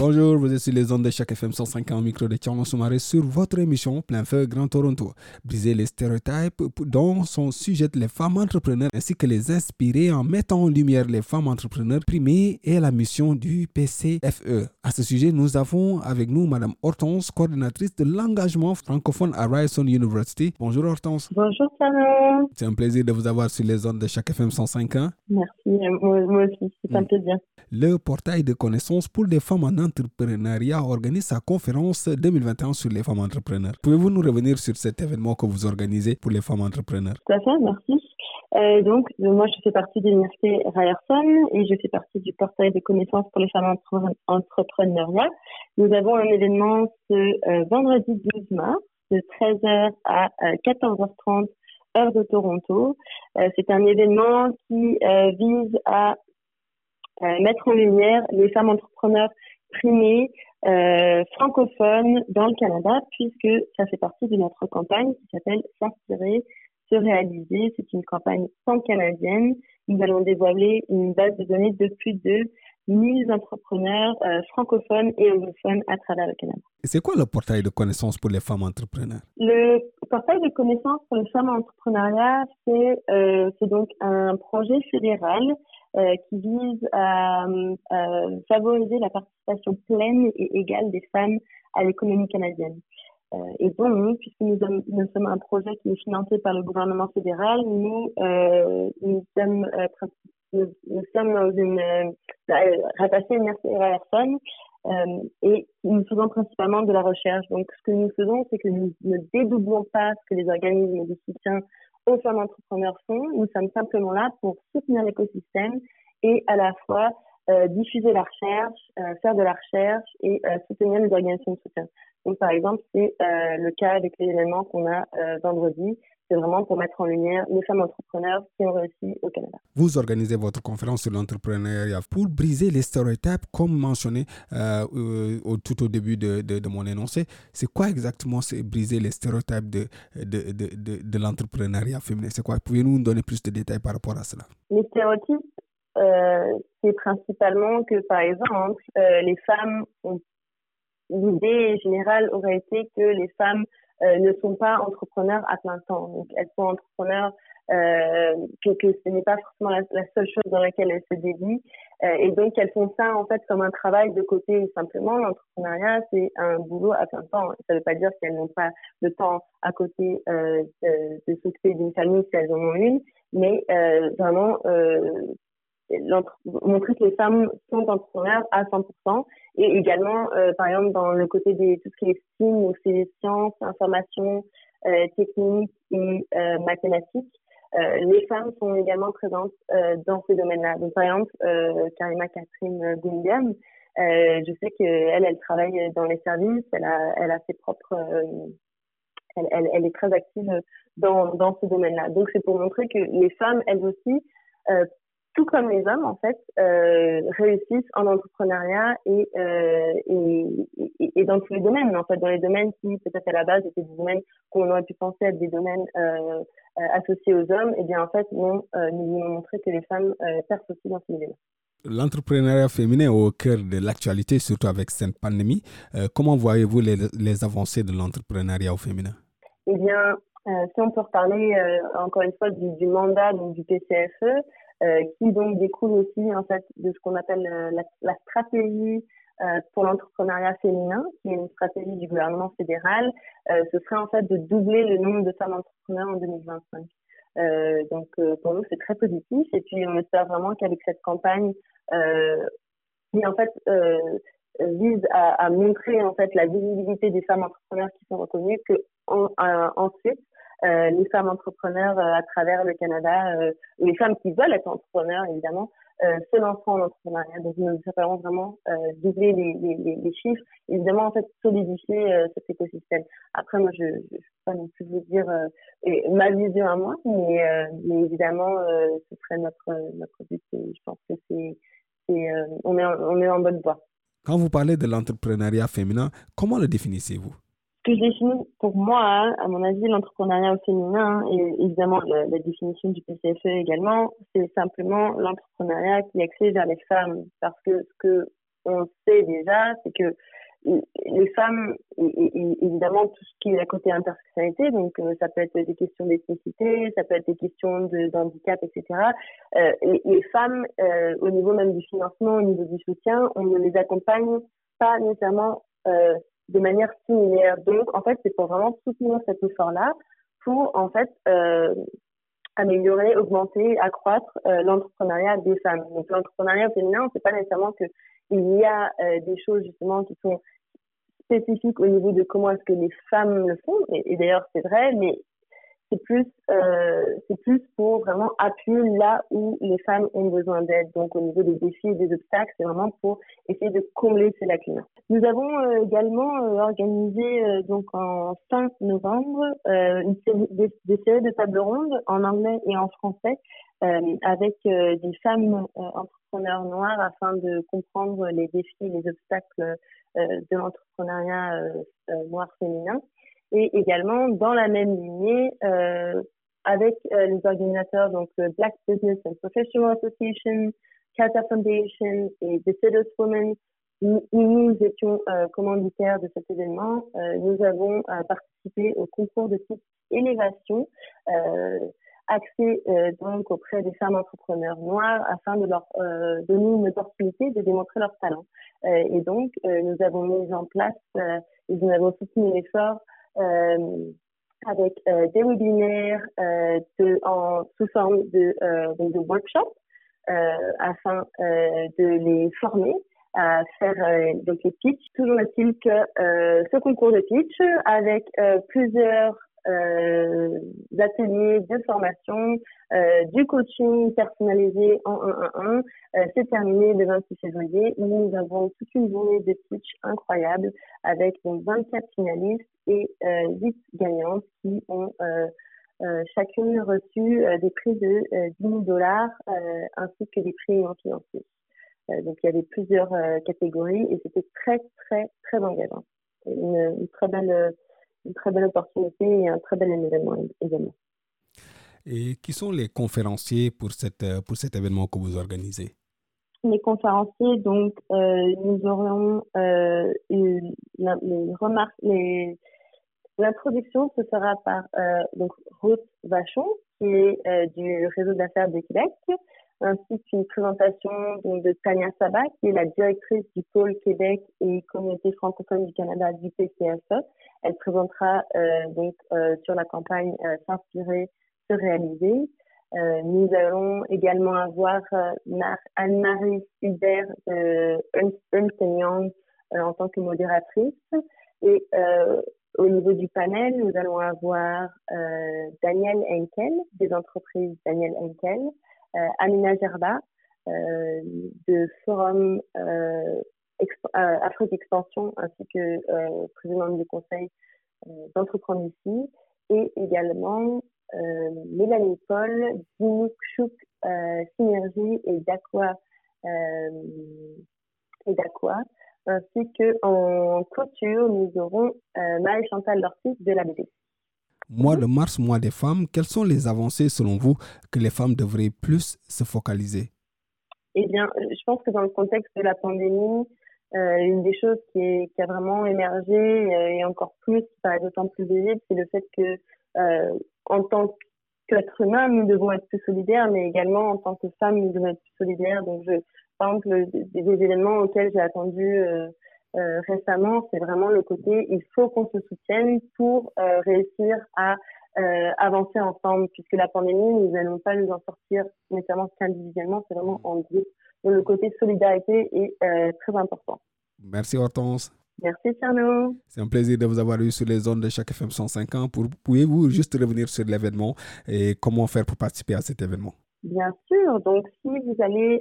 Bonjour, vous êtes sur les ondes de chaque FM 105 en micro de Tierno Soumaré sur votre émission Plein Feu Grand Toronto. Briser les stéréotypes dont sont sujettes les femmes entrepreneurs ainsi que les inspirer en mettant en lumière les femmes entrepreneurs primées et la mission du PCFE. À ce sujet, nous avons avec nous Madame Hortense, coordinatrice de l'engagement francophone à Ryerson University. Bonjour Hortense. Bonjour Tierno. C'est un plaisir de vous avoir sur les ondes de chaque FM 105 Merci, moi, moi aussi, c'est un plaisir. Le portail de connaissances pour les femmes en entrepreneuriat organise sa conférence 2021 sur les femmes entrepreneurs. Pouvez-vous nous revenir sur cet événement que vous organisez pour les femmes entrepreneurs? Tout à fait, merci. Euh, donc, euh, moi, je fais partie de l'université Ryerson et je fais partie du portail de connaissances pour les femmes entre- entrepreneuriat. Nous avons un événement ce euh, vendredi 12 mars de 13h à euh, 14h30 heure de Toronto. C'est un événement qui vise à mettre en lumière les femmes entrepreneurs primées euh, francophones dans le Canada, puisque ça fait partie de notre campagne qui s'appelle S'inspirer, se réaliser. C'est une campagne pan-canadienne. Nous allons dévoiler une base de données de plus de 1000 entrepreneurs euh, francophones et anglophones à travers le Canada. C'est quoi le portail de connaissances pour les femmes entrepreneurs? Le portail de connaissances pour les femmes en entrepreneuriat, c'est euh, c'est donc un projet fédéral euh, qui vise à, à favoriser la participation pleine et égale des femmes à l'économie canadienne. Euh, et donc, nous, puisque nous sommes, nous sommes un projet qui est financé par le gouvernement fédéral, nous, euh, sommes euh, nous, nous sommes une euh, rattachés à Ryerson euh, et nous faisons principalement de la recherche. Donc, ce que nous faisons, c'est que nous ne dédoublons pas ce que les organismes de soutien aux femmes entrepreneurs font. Nous sommes simplement là pour soutenir l'écosystème et à la fois euh, diffuser la recherche, euh, faire de la recherche et euh, soutenir les organisations de soutien. Donc, par exemple, c'est euh, le cas avec l'événement qu'on a euh, vendredi. C'est vraiment pour mettre en lumière les femmes entrepreneurs qui ont réussi au Canada. Vous organisez votre conférence sur l'entrepreneuriat pour briser les stéréotypes, comme mentionné euh, euh, tout au début de, de, de mon énoncé. C'est quoi exactement c'est briser les stéréotypes de, de, de, l'entrepreneuriat féminin? C'est quoi? Pouvez-vous nous donner plus de détails par rapport à cela? Les stéréotypes, euh, c'est principalement que, par exemple, les femmes ont l'idée générale aurait été que les femmes euh, ne sont pas entrepreneurs à plein temps. Donc, elles sont entrepreneurs, euh, que, ce n'est pas forcément la, seule chose dans laquelle elles se dédient. Euh, et donc, elles font ça, en fait, comme un travail de côté. Simplement, l'entrepreneuriat, c'est un boulot à plein temps. Ça ne veut pas dire qu'elles n'ont pas de temps à côté euh, de, de s'occuper d'une famille si elles en ont une, mais vraiment montrer que les femmes sont entrepreneurs à 100% et également euh, par exemple dans le côté des tout ce qui est STEAM donc c'est sciences, informations, euh, techniques et euh, mathématiques les femmes sont également présentes dans ces domaines-là. Donc par exemple Karima Catherine Gulliam, je sais qu'elle elle travaille dans les services, elle a elle a ses propres elle, elle, elle, est très active dans, dans ce domaine-là. Donc, c'est pour montrer que les femmes, elles aussi, euh, tout comme les hommes, en fait, euh, réussissent en entrepreneuriat et, euh, et, et, et, dans tous les domaines. En fait, dans les domaines qui, peut-être à la base, étaient des domaines qu'on aurait pu penser être des domaines euh, associés aux hommes, et bien, en fait, non, nous voulons montrer que les femmes percent aussi dans ces domaines. L'entrepreneuriat féminin est au cœur de l'actualité, surtout avec cette pandémie. Comment voyez-vous les, les, avancées de l'entrepreneuriat au féminin? Eh bien, si on peut reparler encore une fois du, du mandat donc, du PCFE, qui donc découle aussi en fait de ce qu'on appelle la, la, stratégie pour l'entrepreneuriat féminin, qui est une stratégie du gouvernement fédéral. ce serait en fait de doubler le nombre de femmes entrepreneurs en 2025. Euh, donc euh, pour nous c'est très positif et puis on espère vraiment qu'avec cette campagne euh, qui en fait vise à, montrer en fait la visibilité des femmes entrepreneurs qui sont reconnues que ensuite les femmes entrepreneurs à travers le Canada, les femmes qui veulent être entrepreneurs évidemment, euh, se lanceront en entrepreneuriat. Donc, nous espérons vraiment euh, doubler les, les, les, chiffres. Évidemment, en fait, solidifier euh, cet écosystème. Après, moi, je ne peux pas non plus vous dire euh, ma vision à moi, mais, mais évidemment, ce serait notre, notre but. Et je pense que c'est, on, est on est en bonne voie. Quand vous parlez de l'entrepreneuriat féminin, comment le définissez-vous? Que je définis pour moi, hein, à mon avis, l'entrepreneuriat féminin et évidemment la, définition du PCFE également, c'est simplement l'entrepreneuriat qui est axé vers les femmes. Parce que ce que on sait déjà, c'est que les femmes, évidemment, tout ce qui est à côté intersectionnalité, donc euh, ça peut être des questions d'ethnicité, ça peut être des questions d'handicap, etc. Euh, les, femmes, euh, au niveau même du financement, au niveau du soutien, on ne les accompagne pas nécessairement de manière similaire. Donc, en fait, c'est pour vraiment soutenir cet effort-là pour, en fait, euh, améliorer, augmenter, accroître euh, l'entrepreneuriat des femmes. Donc, l'entrepreneuriat féminin, c'est pas nécessairement que il y a euh, des choses justement qui sont spécifiques au niveau de comment est-ce que les femmes le font. et d'ailleurs, c'est vrai, mais c'est plus euh, c'est plus pour vraiment appuyer là où les femmes ont besoin d'aide. Donc au niveau des défis et des obstacles, c'est vraiment pour essayer de combler ces lacunes. Nous avons euh, également euh, organisé euh, donc en fin novembre une série, des, séries de tables rondes en anglais et en français avec des femmes entrepreneurs noirs afin de comprendre les défis et les obstacles de l'entrepreneuriat noir féminin et également dans la même lignée euh, avec euh, les organisateurs donc le Black Business and Professional Association, Kata Foundation et The Citizen Women. Nous, nous étions euh, commanditaires de cet événement. Euh, nous avons euh, participé au concours de type élévation axé donc auprès des femmes entrepreneurs noires afin de leur donner une opportunité de démontrer leur talent. et donc, nous avons mis en place et nous avons soutenu l'effort euh, avec euh, des webinaires euh, de, en, sous forme de, de workshops afin de les former à faire donc les pitchs. Toujours est-il que ce concours de pitch avec plusieurs euh, ateliers de formation, euh, du coaching personnalisé en 1 1 1. Euh, C'est terminé le 26 février. Nous avons toute une journée de pitch incroyable avec donc 24 finalistes et euh, 8 gagnantes qui ont euh, euh, chacune reçu des prix de 10 000 dollars ainsi que des prix non financiers. donc il y avait plusieurs catégories et c'était très très très engageant. Une, une très belle une très belle opportunité et un très bel événement également. Et qui sont les conférenciers pour, cette, pour cet événement que vous organisez? Les conférenciers, donc, euh, nous aurons euh, les remarques, les, l'introduction se fera par euh, donc Ruth Vachon, qui est euh, du réseau d'affaires de Québec, ainsi qu'une présentation de Tania Sabat, qui est la directrice du pôle Québec et communauté francophone du Canada du PCFE. Elle présentera euh, donc euh, sur la campagne euh, S'inspirer, se réaliser. nous allons également avoir Anne-Marie Hubert de Ernst en tant que modératrice. Et au niveau du panel, nous allons avoir Daniel Henkel, des entreprises Daniel Henkel, Amina Gerba euh, de Forum euh, Afrique Expansion ainsi que présidente du conseil d'entreprendre ici et également Mélanie Paul, Dinouk Synergie et Dakwa et Dakwa ainsi que en couture nous aurons Marie Chantal Lortis de la BBC. Mois de mars, mois des femmes, quelles sont les avancées selon vous que les femmes devraient plus se focaliser? Eh bien, je pense que dans le contexte de la pandémie, euh, une des choses qui, est, qui, a vraiment émergé euh, et encore plus, qui paraît d'autant plus visible, c'est le fait que euh, en tant qu'être humain, nous devons être plus solidaires, mais également en tant que femme, nous devons être plus solidaires. Donc, je, par exemple, des, des événements auxquels j'ai attendu euh, récemment, c'est vraiment le côté il faut qu'on se soutienne pour euh, réussir à euh, avancer ensemble, puisque la pandémie, nous n'allons pas nous en sortir nécessairement qu'individuellement, c'est vraiment en groupe. Donc le côté solidarité est très important. Merci Hortense. Merci Tierno. C'est un plaisir de vous avoir eu sur les zones de chaque FM 105 ans. Pouvez-vous juste revenir sur l'événement et comment faire pour participer à cet événement? Bien sûr. Donc, si vous allez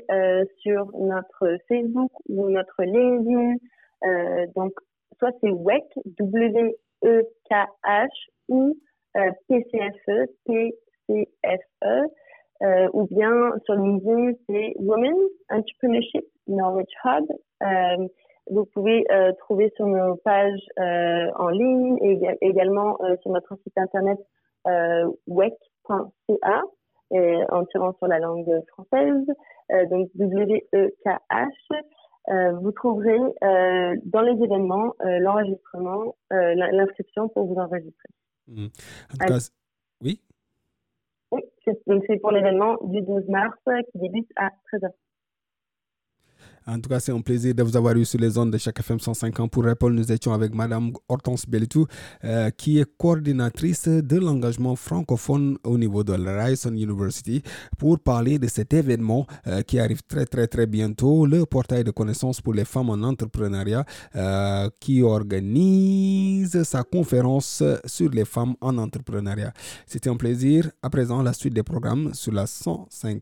sur notre Facebook ou notre LinkedIn, donc soit c'est WEC, W-E-K-H ou euh, PCFE, P-C-F-E, euh, ou bien sur LinkedIn, c'est Women Entrepreneurship Knowledge Hub. Euh, vous pouvez euh, trouver sur nos pages euh, en ligne et également euh, sur notre site internet wec.ca en tirant sur la langue française, donc W-E-K-H. Vous trouverez dans les événements l'enregistrement, l'inscription pour vous enregistrer. Mmh. En tout cas, oui? Oui, c'est pour l'événement du 12 mars qui débute à 13h. En tout cas, c'est un plaisir de vous avoir eu sur les ondes de chaque FM 105 ans. Pour répondre, nous étions avec Madame Hortense Bellitou, euh, qui est coordinatrice de l'engagement francophone au niveau de la Ryerson University, pour parler de cet événement euh, qui arrive très, très, très bientôt, le portail de connaissances pour les femmes en entrepreneuriat, euh, qui organise sa conférence sur les femmes en entrepreneuriat. C'était un plaisir. À présent, la suite des programmes sur la 105.